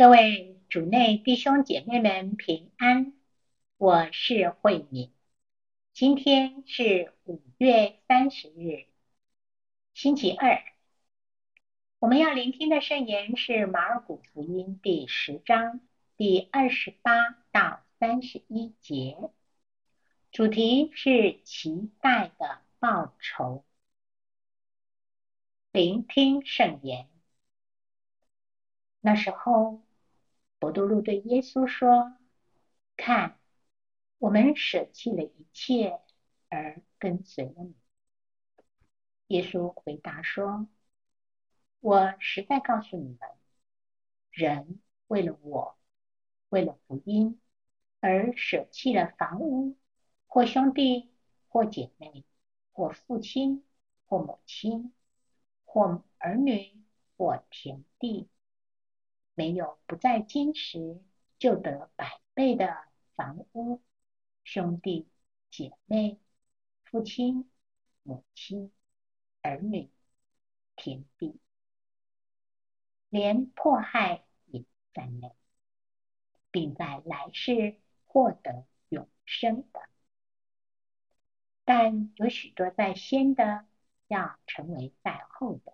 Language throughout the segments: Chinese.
各位主内弟兄姐妹们平安，我是慧敏。今天是五月三十日，星期二。我们要聆听的圣言是马尔谷福音第十章第二十八到三十一节，主题是期待的报酬。聆听圣言。那时候，伯多禄对耶稣说：“看，我们舍弃了一切而跟随了你。”耶稣回答说：“我实在告诉你们，人为了我，为了福音，而舍弃了房屋，或兄弟，或姐妹，或父亲，或母亲，或儿女，或田地。”没有不再坚持就得百倍的房屋、兄弟姐妹、父亲母亲、儿女、田地，连迫害也在内，并在来世获得永生的。但有许多在先的，要成为在后的；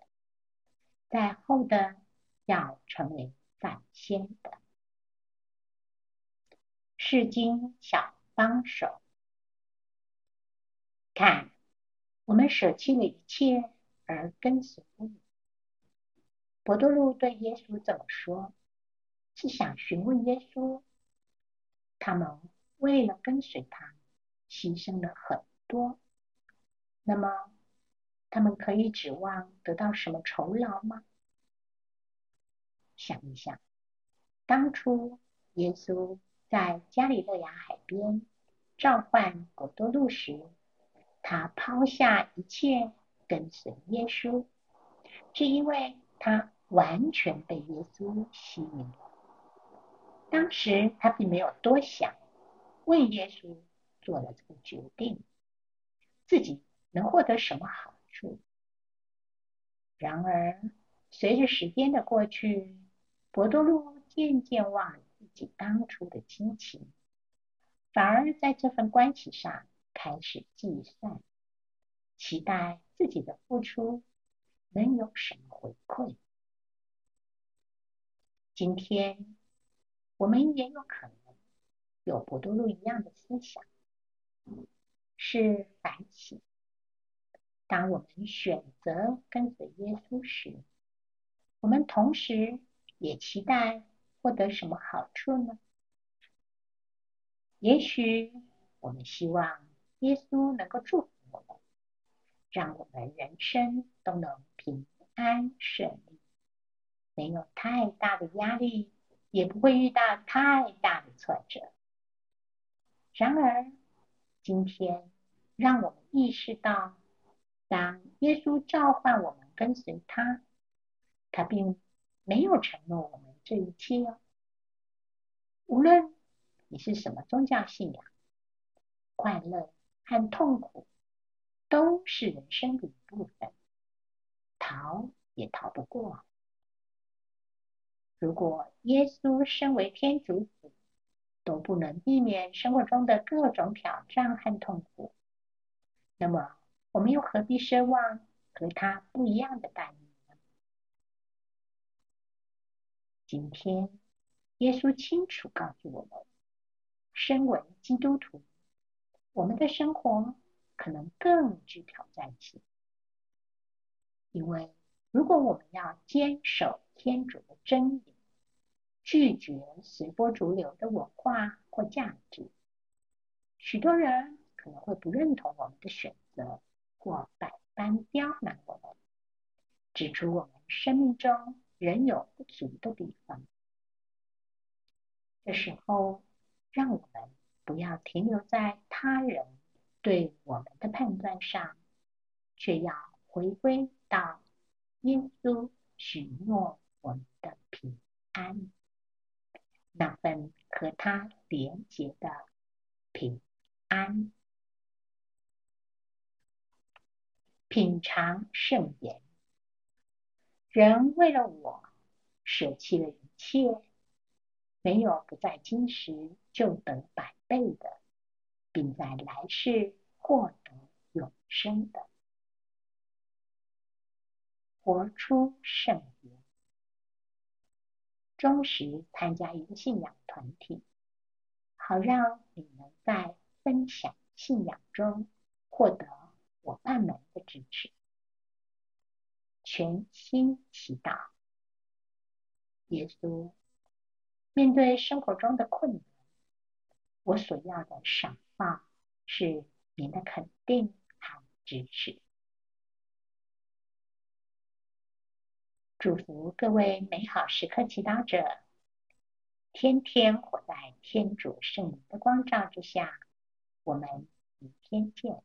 在后的，要成为。在先的圣经小帮手，看，我们舍弃了一切而跟随你。伯多禄对耶稣怎么说，是想询问耶稣，他们为了跟随他，牺牲了很多，那么他们可以指望得到什么酬劳吗？想一想，当初耶稣在加里肋亚海边召唤伯多禄时，他抛下一切跟随耶稣，是因为他完全被耶稣吸引。当时他并没有多想，为耶稣做了这个决定，自己能获得什么好处。然而，随着时间的过去，伯多禄渐渐忘了自己当初的激情，反而在这份关系上开始计算，期待自己的付出能有什么回馈。今天我们也有可能有伯多禄一样的思想，是反省。当我们选择跟随耶稣时，我们同时。也期待获得什么好处呢？也许我们希望耶稣能够祝福我们，让我们人生都能平安顺利，没有太大的压力，也不会遇到太大的挫折。然而，今天让我们意识到，当耶稣召唤我们跟随他，他并没有承诺我们这一切哦。无论你是什么宗教信仰，快乐和痛苦都是人生的一部分，逃也逃不过。如果耶稣身为天主子，都不能避免生活中的各种挑战和痛苦，那么我们又何必奢望和他不一样的待遇？今天，耶稣清楚告诉我们，身为基督徒，我们的生活可能更具挑战性。因为如果我们要坚守天主的真理，拒绝随波逐流的文化或价值，许多人可能会不认同我们的选择，或百般刁难我们，指出我们生命中。人有不足的地方，这时候，让我们不要停留在他人对我们的判断上，却要回归到耶稣许诺我们的平安，那份和他连结的平安。品尝圣言。人为了我舍弃了一切没有不在今时就得百倍的，并在来世获得永生的。活出圣言，忠实参加一个信仰团体，好让你能在分享信仰中获得伙伴们的支持。全心祈祷，耶稣，面对生活中的困难，我所要的赏报是您的肯定和支持。祝福各位美好时刻祈祷者，天天活在天主圣灵的光照之下。我们明天见。